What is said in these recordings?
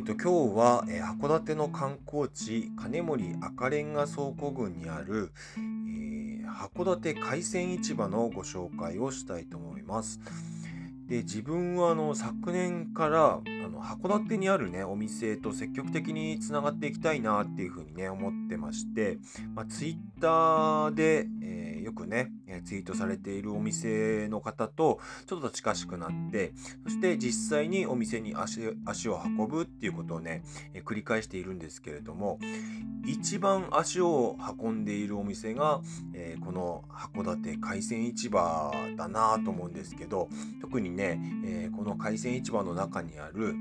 えっと、今日は、えー、函館の観光地金森赤レンガ倉庫群にある、えー、函館海鮮市場のご紹介をしたいと思います。で自分はあの昨年から函館にあるねお店と積極的につながっていきたいなっていうふうにね思ってまして、まあ、ツイッターで、えー、よくねツイートされているお店の方とちょっと近しくなってそして実際にお店に足足を運ぶっていうことをね、え繰り返しているんですけれども一番足を運んでいるお店が、えー、この函館海鮮市場だなと思うんですけど特にね、えー、この海鮮市場の中にある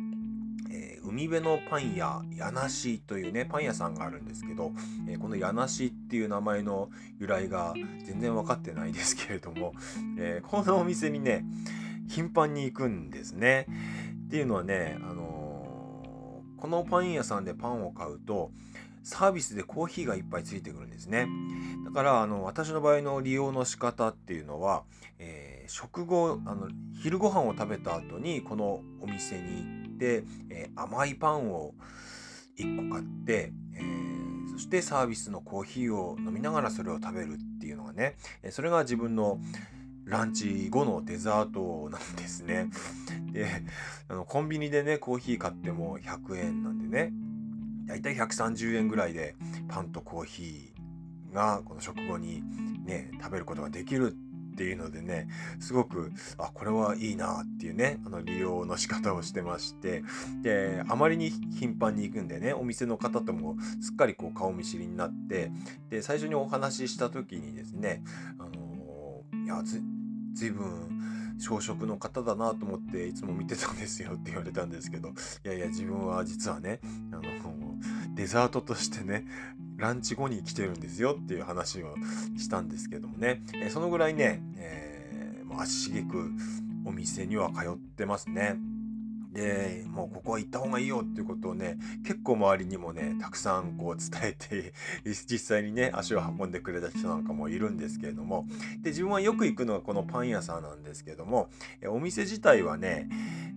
えー、海辺のパン屋やなしというねパン屋さんがあるんですけど、えー、このやなしっていう名前の由来が全然分かってないですけれども、えー、このお店にね頻繁に行くんですね。っていうのはね、あのこのパン屋さんでパンを買うとサービスでコーヒーがいっぱいついてくるんですね。だからあの私の場合の利用の仕方っていうのは、えー、食後あの昼ご飯を食べた後にこのお店に行って、えー、甘いパンを1個買って、えー、そしてサービスのコーヒーを飲みながらそれを食べるっていうのがねそれが自分のランチ後のデザートなんですね。であのコンビニでねコーヒー買っても100円なんでねだいたい130円ぐらいでパンとコーヒーがこの食後にね食べることができるってていうのでねすごくあこれはいいなっていうねあの利用の仕方をしてましてであまりに頻繁に行くんでねお店の方ともすっかりこう顔見知りになってで最初にお話しした時にですねあのー、いやずずいぶん小食の方だなと思っていつも見てたんですよって言われたんですけどいやいや自分は実はねあのデザートとしてねランチ後に来てるんですよっていう話をしたんですけどもね、えそのぐらいね、えー、足しげくお店には通ってますね。でもうここは行った方がいいよっていうことをね結構周りにもねたくさんこう伝えて 実際にね足を運んでくれた人なんかもいるんですけれどもで自分はよく行くのはこのパン屋さんなんですけどもお店自体はね、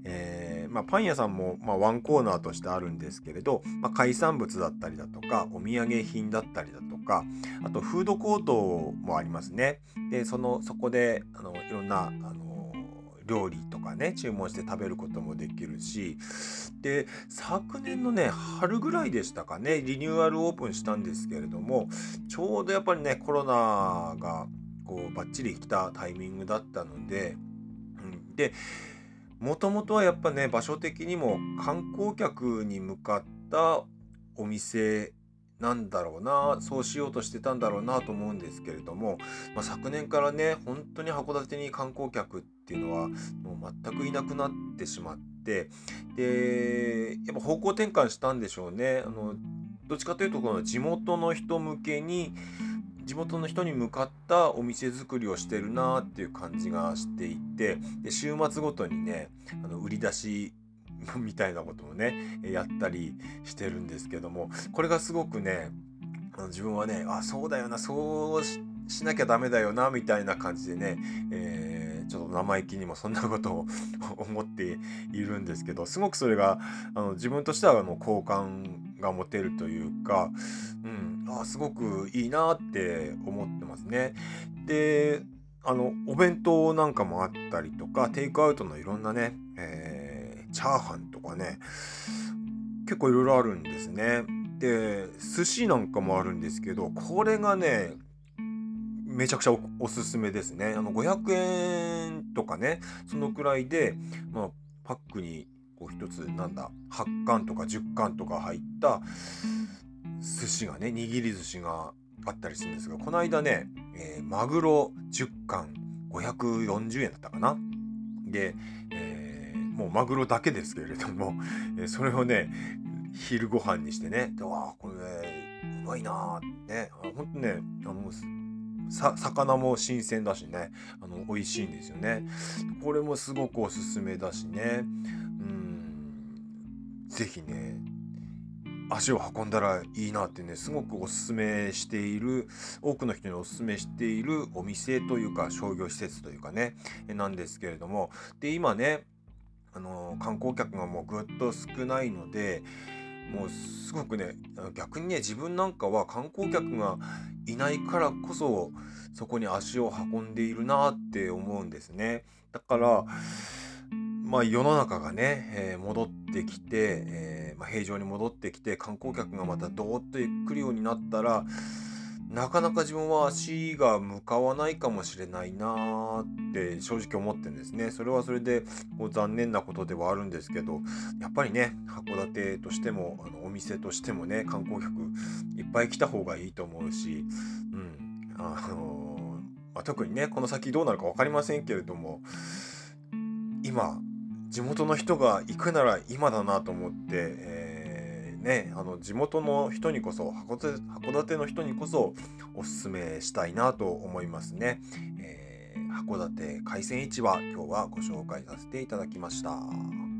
えー、まあ、パン屋さんも、まあ、ワンコーナーとしてあるんですけれど、まあ、海産物だったりだとかお土産品だったりだとかあとフードコートもありますね。でそのそこであのいろんなあの料理とかね注文して食べることもできるしで昨年のね春ぐらいでしたかねリニューアルオープンしたんですけれどもちょうどやっぱりねコロナがこうバッチリ来たタイミングだったので、うん、でもともとはやっぱね場所的にも観光客に向かったお店なんだろうなそうしようとしてたんだろうなと思うんですけれども、まあ、昨年からね本当に函館に観光客っていうのはもう全くいなくなってしまってでやっぱ方向転換したんでしょうね。あのどっちかというとこの地元の人向けに地元の人に向かったお店作りをしてるなっていう感じがしていてで週末ごとにねあの売り出し みたいなこともねやったりしてるんですけどもこれがすごくね自分はねあそうだよなそうしなきゃダメだよなみたいな感じでね、えー、ちょっと生意気にもそんなことを 思っているんですけどすごくそれがあの自分としてはあの好感が持てるというか、うん、あすごくいいなって思ってますね。であのお弁当なんかもあったりとかテイクアウトのいろんなね、えーチャーハンとかね結構いろいろあるんですねで寿司なんかもあるんですけどこれがねめちゃくちゃおすすめですねあの500円とかねそのくらいで、まあ、パックにこう一つなんだ8貫とか10貫とか入った寿司がね握り寿司があったりするんですがこの間ね、えー、マグロ10貫540円だったかな？で、えーもうマグロだけですけれども、えそれをね昼ご飯にしてねでわあこれ、うまいなーってねほんとねあのさ魚も新鮮だしねあの美味しいんですよね。これもすごくおすすめだしね。うん是非ね足を運んだらいいなってねすごくおすすめしている多くの人におすすめしているお店というか商業施設というかねなんですけれどもで今ねあの観光客がもうぐっと少ないのでもうすごくね逆にね自分なんかは観光客がいないからこそそこに足を運んでいるなって思うんですね。だからまあ世の中がね、えー、戻ってきて、えー、まあ、平常に戻ってきて観光客がまたどーっと来るようになったらなかなか自分は足が向かわないかもしれないなーって正直思ってんですね。それはそれでこう残念なことではあるんですけど、やっぱりね、函館としても、あのお店としてもね、観光客いっぱい来た方がいいと思うし、うん、あのー、まあ、特にね、この先どうなるか分かりませんけれども、今、地元の人が行くなら今だなと思って、えーねあの地元の人にこそ函館函館の人にこそおすすめしたいなと思いますね、えー、函館海鮮市場今日はご紹介させていただきました。